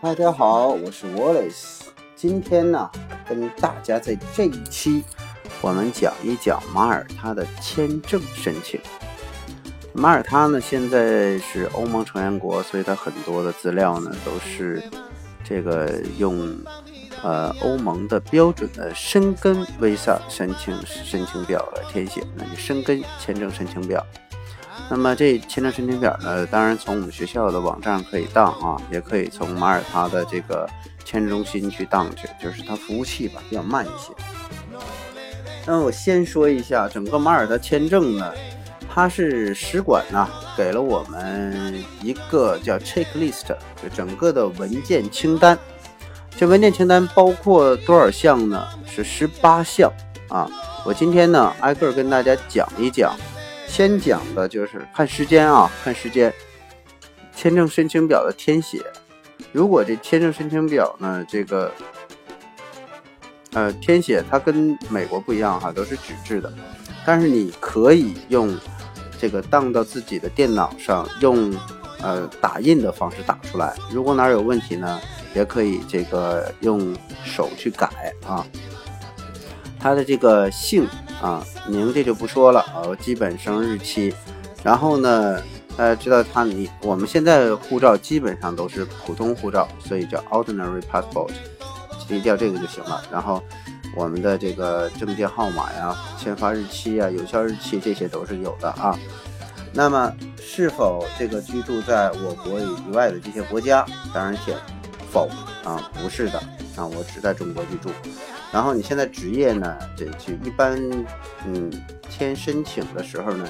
大家好，我是 Wallace。今天呢，跟大家在这一期，我们讲一讲马耳他的签证申请。马耳他呢，现在是欧盟成员国，所以它很多的资料呢都是这个用呃欧盟的标准的申根 visa 申请申请表来填写，那就申根签证申请表。那么这签证申请表呢，当然从我们学校的网站可以当啊，也可以从马耳他的这个签证中心去当去，就是它服务器吧比较慢一些。那我先说一下整个马耳他签证呢，它是使馆呢给了我们一个叫 checklist，就整个的文件清单。这文件清单包括多少项呢？是十八项啊。我今天呢挨个跟大家讲一讲。先讲的就是看时间啊，看时间。签证申请表的填写，如果这签证申请表呢，这个呃填写它跟美国不一样哈，都是纸质的，但是你可以用这个当到自己的电脑上，用呃打印的方式打出来。如果哪有问题呢，也可以这个用手去改啊。他的这个姓。啊，名这就不说了啊，基本生日期，然后呢，大家知道他你我们现在护照基本上都是普通护照，所以叫 ordinary passport，记一叫这个就行了。然后我们的这个证件号码呀、签发日期呀、有效日期这些都是有的啊。那么是否这个居住在我国以外的这些国家，当然填否啊，不是的啊，我只在中国居住。然后你现在职业呢？这就一般，嗯，签申请的时候呢，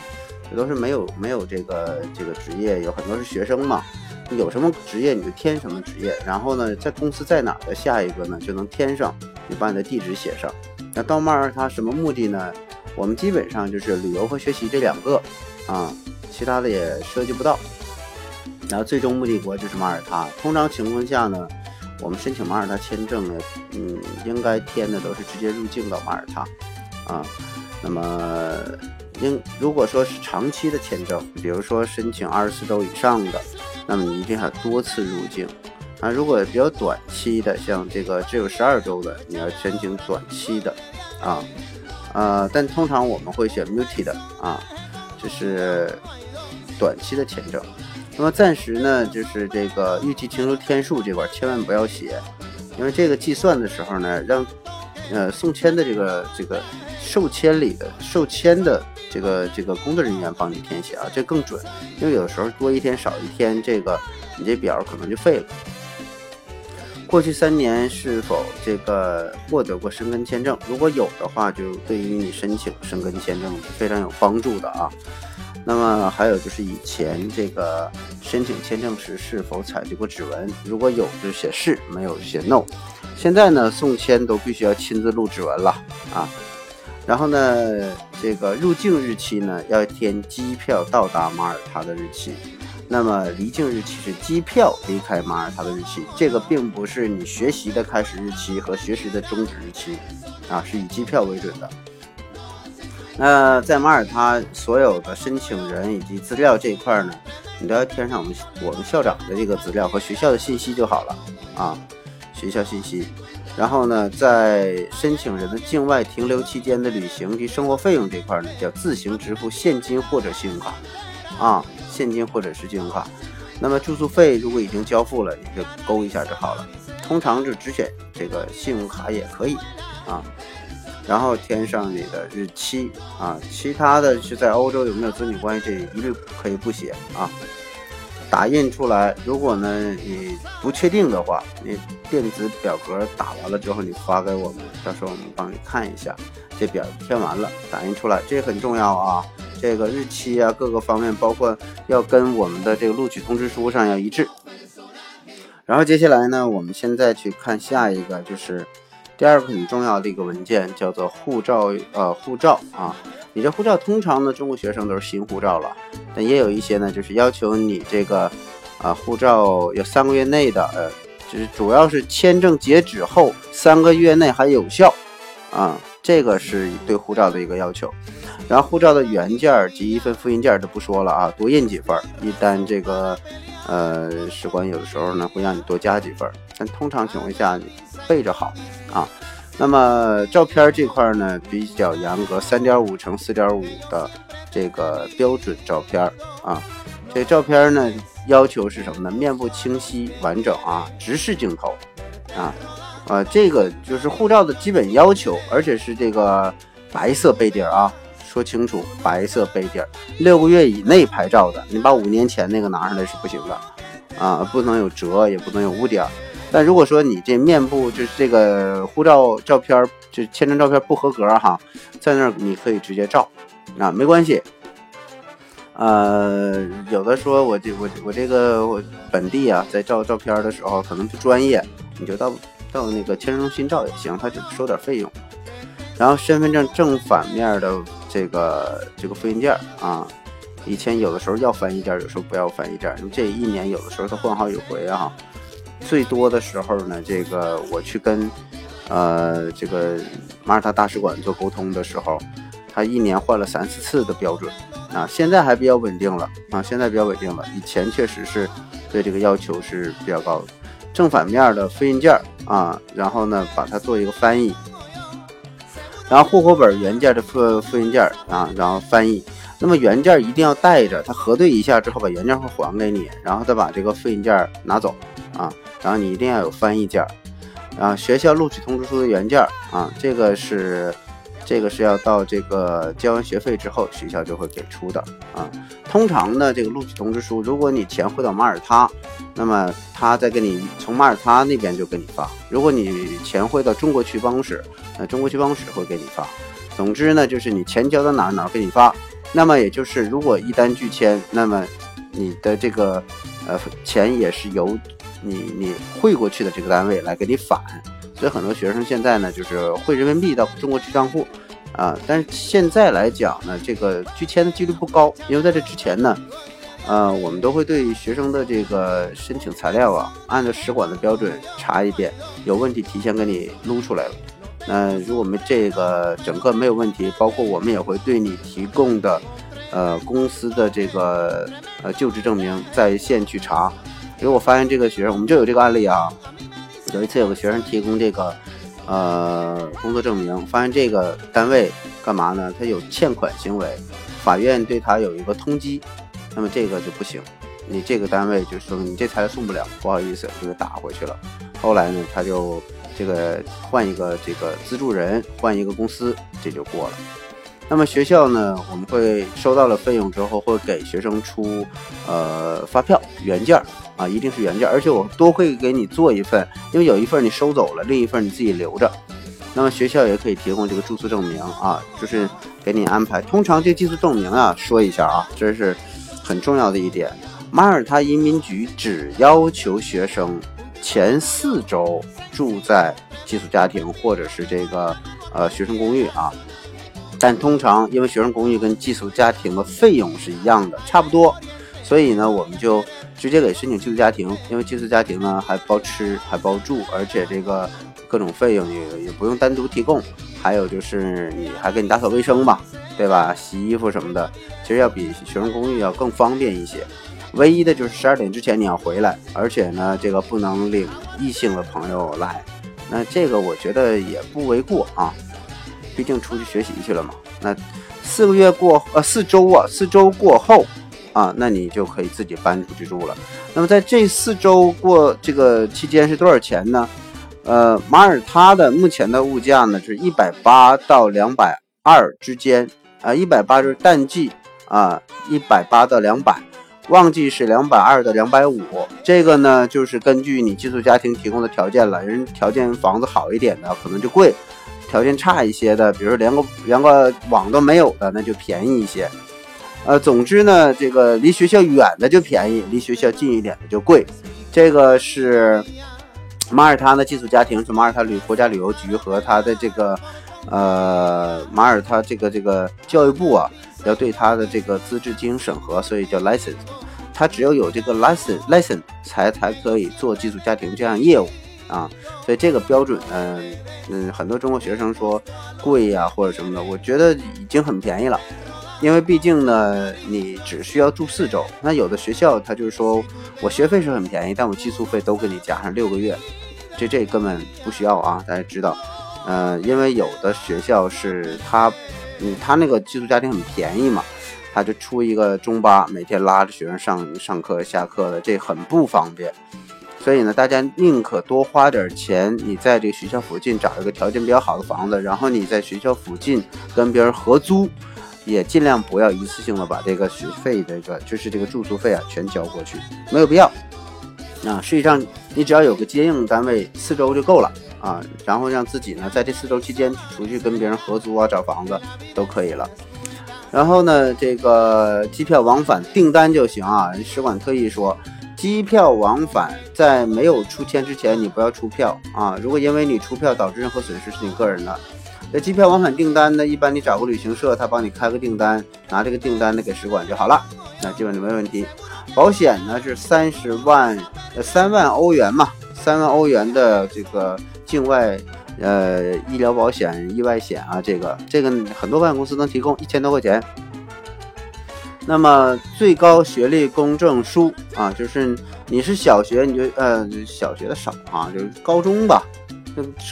这都是没有没有这个这个职业，有很多是学生嘛。有什么职业你就填什么职业，然后呢，在公司在哪的下一个呢就能填上，你把你的地址写上。那到马耳他什么目的呢？我们基本上就是旅游和学习这两个啊，其他的也涉及不到。然后最终目的国就是马耳他。通常情况下呢。我们申请马耳他签证呢，嗯，应该填的都是直接入境到马耳他，啊，那么应如果说是长期的签证，比如说申请二十四周以上的，那么你一定要多次入境，啊，如果比较短期的，像这个只有十二周的，你要申请短期的，啊，呃，但通常我们会选 multi 的，啊，就是短期的签证。那么暂时呢，就是这个预计停留天数这块千万不要写，因为这个计算的时候呢，让呃送签的这个这个受签里的受签的这个这个工作人员帮你填写啊，这更准。因为有时候多一天少一天，这个你这表可能就废了。过去三年是否这个获得过申根签证？如果有的话，就对于你申请申根签证是非常有帮助的啊。那么还有就是以前这个申请签证时是否采集过指纹？如果有就写是，没有就写 no。现在呢送签都必须要亲自录指纹了啊。然后呢这个入境日期呢要填机票到达马耳他的日期，那么离境日期是机票离开马耳他的日期。这个并不是你学习的开始日期和学习的终止日期啊，是以机票为准的。那在马耳他所有的申请人以及资料这一块呢，你都要填上我们我们校长的这个资料和学校的信息就好了啊，学校信息。然后呢，在申请人的境外停留期间的旅行及生活费用这块呢，叫自行支付现金或者信用卡啊，现金或者是信用卡。那么住宿费如果已经交付了，你就勾一下就好了。通常就只选这个信用卡也可以啊。然后填上你的日期啊，其他的是在欧洲有没有子女关系，这一律可以不写啊。打印出来，如果呢你不确定的话，你电子表格打完了之后，你发给我们，到时候我们帮你看一下，这表填完了，打印出来，这很重要啊。这个日期啊，各个方面，包括要跟我们的这个录取通知书上要一致。然后接下来呢，我们现在去看下一个，就是。第二个很重要的一个文件叫做护照，呃，护照啊，你这护照通常呢，中国学生都是新护照了，但也有一些呢，就是要求你这个，啊，护照有三个月内的，呃，就是主要是签证截止后三个月内还有效，啊，这个是对护照的一个要求。然后护照的原件及一份复印件就不说了啊，多印几份，一旦这个。呃，使馆有的时候呢会让你多加几份，但通常情况下你备着好啊。那么照片这块呢比较严格，三点五乘四点五的这个标准照片啊。这照片呢要求是什么呢？面部清晰完整啊，直视镜头啊，呃，这个就是护照的基本要求，而且是这个白色背底啊，说清楚，白色背底，六个月以内拍照的，你把五年前那个拿上来是不行的啊，不能有折，也不能有污点。但如果说你这面部就是这个护照照片，就签证照片不合格哈，在那儿你可以直接照，啊，没关系。呃，有的说我这我我这个我本地啊，在照照片的时候可能不专业，你就到到那个签证中心照也行，他就收点费用。然后身份证正反面的这个这个复印件啊，以前有的时候要翻译件，有时候不要翻译件，这一年有的时候他换好几回啊。最多的时候呢，这个我去跟，呃，这个马耳他大使馆做沟通的时候，他一年换了三四次的标准啊，现在还比较稳定了啊，现在比较稳定了，以前确实是对这个要求是比较高的。正反面的复印件啊，然后呢把它做一个翻译，然后户口本原件的复复印件啊，然后翻译。那么原件一定要带着，他核对一下之后把原件会还给你，然后再把这个复印件拿走啊。然后你一定要有翻译件儿，啊，学校录取通知书的原件儿啊，这个是，这个是要到这个交完学费之后，学校就会给出的啊。通常呢，这个录取通知书，如果你钱汇到马耳他，那么他再给你从马耳他那边就给你发；如果你钱汇到中国区办公室，那中国区办公室会给你发。总之呢，就是你钱交到哪儿哪儿给你发。那么也就是，如果一单拒签，那么你的这个呃钱也是由。你你汇过去的这个单位来给你返，所以很多学生现在呢就是汇人民币到中国区账户，啊，但是现在来讲呢，这个拒签的几率不高，因为在这之前呢，呃，我们都会对学生的这个申请材料啊，按照使馆的标准查一遍，有问题提前给你撸出来了。那如果我们这个整个没有问题，包括我们也会对你提供的，呃，公司的这个呃就职证明在线去查。因为我发现这个学生，我们就有这个案例啊。有一次有个学生提供这个，呃，工作证明，发现这个单位干嘛呢？他有欠款行为，法院对他有一个通缉，那么这个就不行。你这个单位就说你这材料送不了，不好意思，就给打回去了。后来呢，他就这个换一个这个资助人，换一个公司，这就过了。那么学校呢，我们会收到了费用之后，会给学生出呃发票原件儿。啊，一定是原件，而且我多会给你做一份，因为有一份你收走了，另一份你自己留着。那么学校也可以提供这个住宿证明啊，就是给你安排。通常这寄宿证明啊，说一下啊，这是很重要的一点。马耳他移民局只要求学生前四周住在寄宿家庭或者是这个呃学生公寓啊，但通常因为学生公寓跟寄宿家庭的费用是一样的，差不多，所以呢，我们就。直接给申请寄宿家庭，因为寄宿家庭呢还包吃还包住，而且这个各种费用也也不用单独提供。还有就是你还给你打扫卫生吧，对吧？洗衣服什么的，其实要比学生公寓要更方便一些。唯一的就是十二点之前你要回来，而且呢这个不能领异性的朋友来。那这个我觉得也不为过啊，毕竟出去学习去了嘛。那四个月过呃四周啊，四周过后。啊，那你就可以自己搬出去住了。那么在这四周过这个期间是多少钱呢？呃，马耳他的目前的物价呢是一百八到两百二之间啊，一百八就是淡季啊，一百八到两百，旺季是两百二到两百五。这个呢就是根据你寄宿家庭提供的条件了，人条件房子好一点的可能就贵，条件差一些的，比如连个连个网都没有的，那就便宜一些。呃，总之呢，这个离学校远的就便宜，离学校近一点的就贵。这个是马耳他的寄宿家庭，是马耳他旅国家旅游局和他的这个呃马耳他这个这个教育部啊，要对他的这个资质进行审核，所以叫 license。他只有有这个 license license 才才可以做寄宿家庭这样业务啊。所以这个标准呢，嗯，很多中国学生说贵呀或者什么的，我觉得已经很便宜了。因为毕竟呢，你只需要住四周。那有的学校他就是说我学费是很便宜，但我寄宿费都给你加上六个月，这这根本不需要啊！大家知道，呃，因为有的学校是他，嗯，他那个寄宿家庭很便宜嘛，他就出一个中巴，每天拉着学生上上课下课的，这很不方便。所以呢，大家宁可多花点钱，你在这个学校附近找一个条件比较好的房子，然后你在学校附近跟别人合租，也尽量不要一次性的把这个学费这个就是这个住宿费啊全交过去，没有必要。啊，实际上你只要有个接应单位四周就够了啊，然后让自己呢在这四周期间出去跟别人合租啊找房子都可以了。然后呢，这个机票往返订单就行啊，使馆特意说。机票往返在没有出签之前，你不要出票啊！如果因为你出票导致任何损失，是你个人的。那机票往返订单呢，一般你找个旅行社，他帮你开个订单，拿这个订单呢给使馆就好了，那基本就没问题。保险呢是三十万，呃三万欧元嘛，三万欧元的这个境外呃医疗保险、意外险啊，这个这个很多保险公司能提供一千多块钱。那么最高学历公证书啊，就是你是小学你就呃小学的少啊，就是高中吧，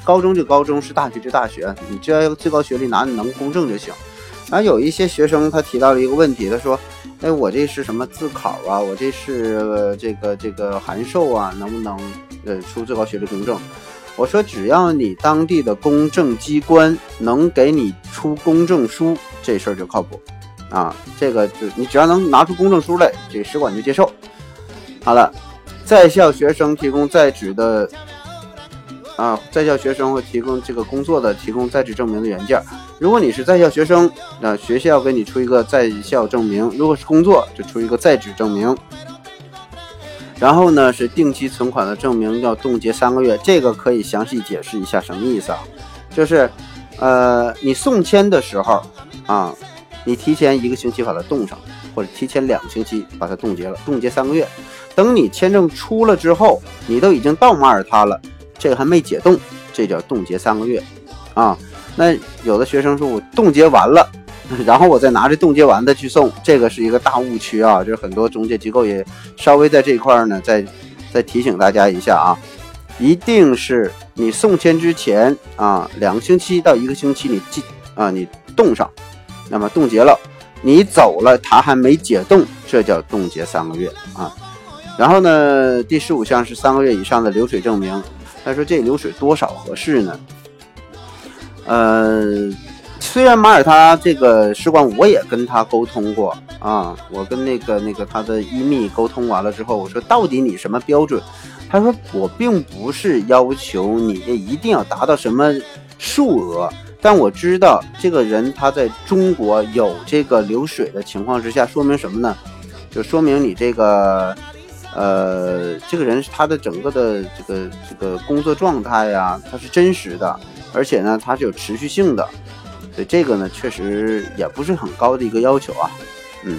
高中就高中，是大学就大学，你只要最高学历拿能公证就行。然后有一些学生他提到了一个问题，他说：“哎，我这是什么自考啊？我这是这个这个函授啊，能不能呃出最高学历公证？”我说：“只要你当地的公证机关能给你出公证书，这事儿就靠谱。”啊，这个就你只要能拿出公证书来，这使馆就接受。好了，在校学生提供在职的啊，在校学生会提供这个工作的提供在职证明的原件。如果你是在校学生，那学校给你出一个在校证明；如果是工作，就出一个在职证明。然后呢，是定期存款的证明要冻结三个月。这个可以详细解释一下什么意思啊？就是呃，你送签的时候啊。你提前一个星期把它冻上，或者提前两个星期把它冻结了，冻结三个月。等你签证出了之后，你都已经到马耳他了，这个还没解冻，这叫冻结三个月啊。那有的学生说我冻结完了，然后我再拿着冻结完的去送，这个是一个大误区啊。就是很多中介机构也稍微在这一块呢，再再提醒大家一下啊，一定是你送签之前啊，两个星期到一个星期你记啊，你冻上。那么冻结了，你走了，它还没解冻，这叫冻结三个月啊。然后呢，第十五项是三个月以上的流水证明。他说这流水多少合适呢？呃，虽然马耳他这个使馆我也跟他沟通过啊，我跟那个那个他的一密沟通完了之后，我说到底你什么标准？他说我并不是要求你一定要达到什么数额。但我知道这个人他在中国有这个流水的情况之下，说明什么呢？就说明你这个，呃，这个人他的整个的这个这个工作状态呀，他是真实的，而且呢，他是有持续性的，所以这个呢，确实也不是很高的一个要求啊。嗯，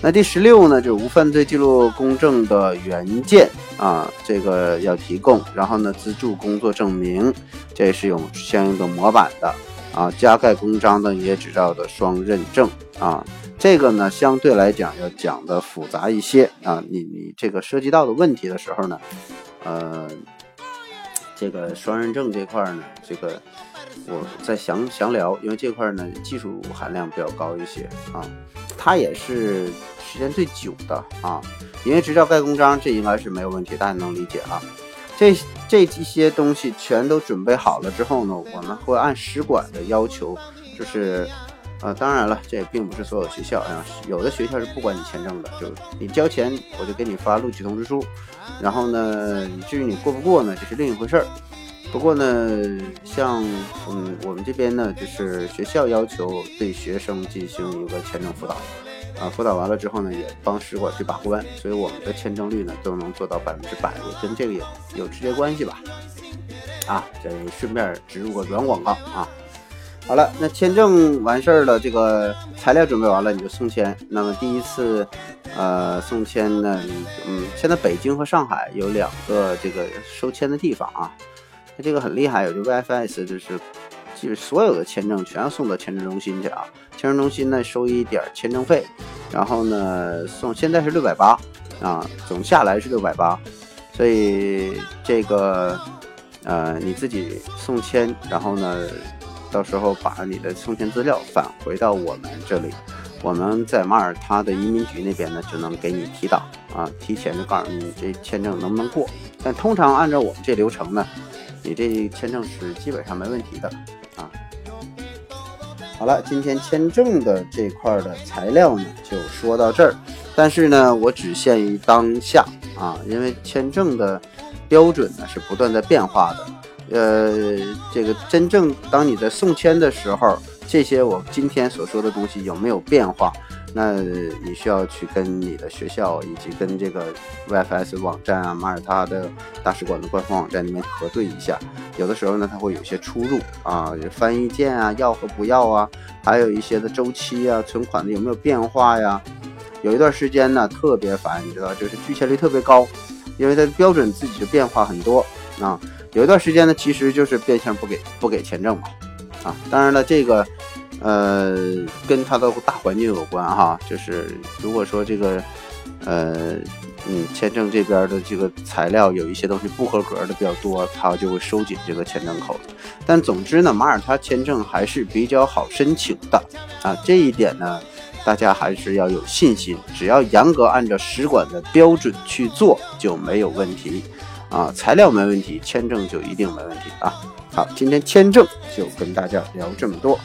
那第十六呢，就是无犯罪记录公证的原件啊，这个要提供，然后呢，资助工作证明，这是有相应的模板的。啊，加盖公章的营业执照的双认证啊，这个呢相对来讲要讲的复杂一些啊。你你这个涉及到的问题的时候呢，呃，这个双认证这块呢，这个我再详详聊，因为这块呢技术含量比较高一些啊。它也是时间最久的啊，营业执照盖公章这应该是没有问题，大家能理解啊。这这一些东西全都准备好了之后呢，我们会按使馆的要求，就是，呃，当然了，这也并不是所有学校啊，有的学校是不管你签证的，就你交钱，我就给你发录取通知书，然后呢，至于你过不过呢，这是另一回事儿。不过呢，像嗯，我们这边呢，就是学校要求对学生进行一个签证辅导。啊，辅导完了之后呢，也帮使馆去把关，所以我们的签证率呢都能做到百分之百，也跟这个有有直接关系吧。啊，这顺便植入个软广告啊。好了，那签证完事儿了，这个材料准备完了，你就送签。那么第一次，呃，送签呢，嗯，现在北京和上海有两个这个收签的地方啊，它这个很厉害，有这 VFS 就是就是所有的签证全要送到签证中心去啊。签证中心呢收一点签证费，然后呢送，现在是六百八啊，总下来是六百八，所以这个呃你自己送签，然后呢到时候把你的送签资料返回到我们这里。我们在马耳他的移民局那边呢，就能给你提档啊，提前就告诉你这签证能不能过。但通常按照我们这流程呢，你这签证是基本上没问题的。好了，今天签证的这块的材料呢，就说到这儿。但是呢，我只限于当下啊，因为签证的标准呢是不断在变化的。呃，这个真正当你在送签的时候。这些我今天所说的东西有没有变化？那你需要去跟你的学校以及跟这个 YFS 网站啊、马耳他的大使馆的官方网站里面核对一下。有的时候呢，它会有些出入啊，翻译件啊，要和不要啊，还有一些的周期啊、存款的有没有变化呀？有一段时间呢特别烦，你知道，就是拒签率特别高，因为它的标准自己就变化很多啊。有一段时间呢，其实就是变相不给不给签证嘛。啊，当然了，这个，呃，跟它的大环境有关哈。就是如果说这个，呃，嗯，签证这边的这个材料有一些东西不合格的比较多，它就会收紧这个签证口。但总之呢，马耳他签证还是比较好申请的啊。这一点呢，大家还是要有信心，只要严格按照使馆的标准去做就没有问题啊。材料没问题，签证就一定没问题啊。好，今天签证就跟大家聊这么多。